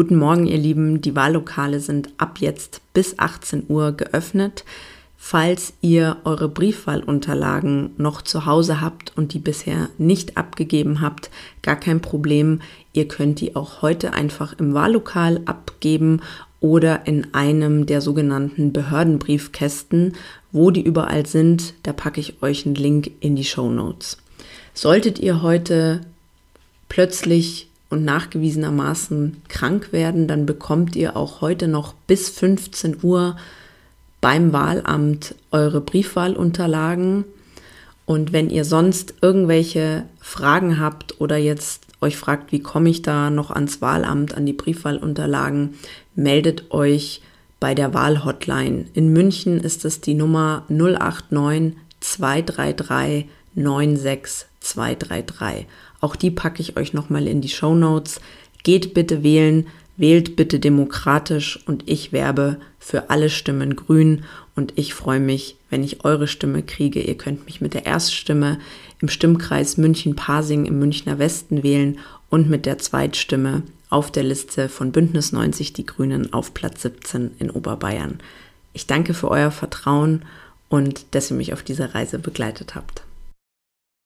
Guten Morgen, ihr Lieben. Die Wahllokale sind ab jetzt bis 18 Uhr geöffnet. Falls ihr eure Briefwahlunterlagen noch zu Hause habt und die bisher nicht abgegeben habt, gar kein Problem. Ihr könnt die auch heute einfach im Wahllokal abgeben oder in einem der sogenannten Behördenbriefkästen. Wo die überall sind, da packe ich euch einen Link in die Show Notes. Solltet ihr heute plötzlich und nachgewiesenermaßen krank werden, dann bekommt ihr auch heute noch bis 15 Uhr beim Wahlamt eure Briefwahlunterlagen. Und wenn ihr sonst irgendwelche Fragen habt oder jetzt euch fragt, wie komme ich da noch ans Wahlamt, an die Briefwahlunterlagen, meldet euch bei der Wahlhotline. In München ist es die Nummer 089 233 96233. Auch die packe ich euch nochmal in die Show Notes. Geht bitte wählen, wählt bitte demokratisch und ich werbe für alle Stimmen grün und ich freue mich, wenn ich eure Stimme kriege. Ihr könnt mich mit der Erststimme im Stimmkreis München-Pasing im Münchner Westen wählen und mit der Zweitstimme auf der Liste von Bündnis 90 Die Grünen auf Platz 17 in Oberbayern. Ich danke für euer Vertrauen und dass ihr mich auf dieser Reise begleitet habt.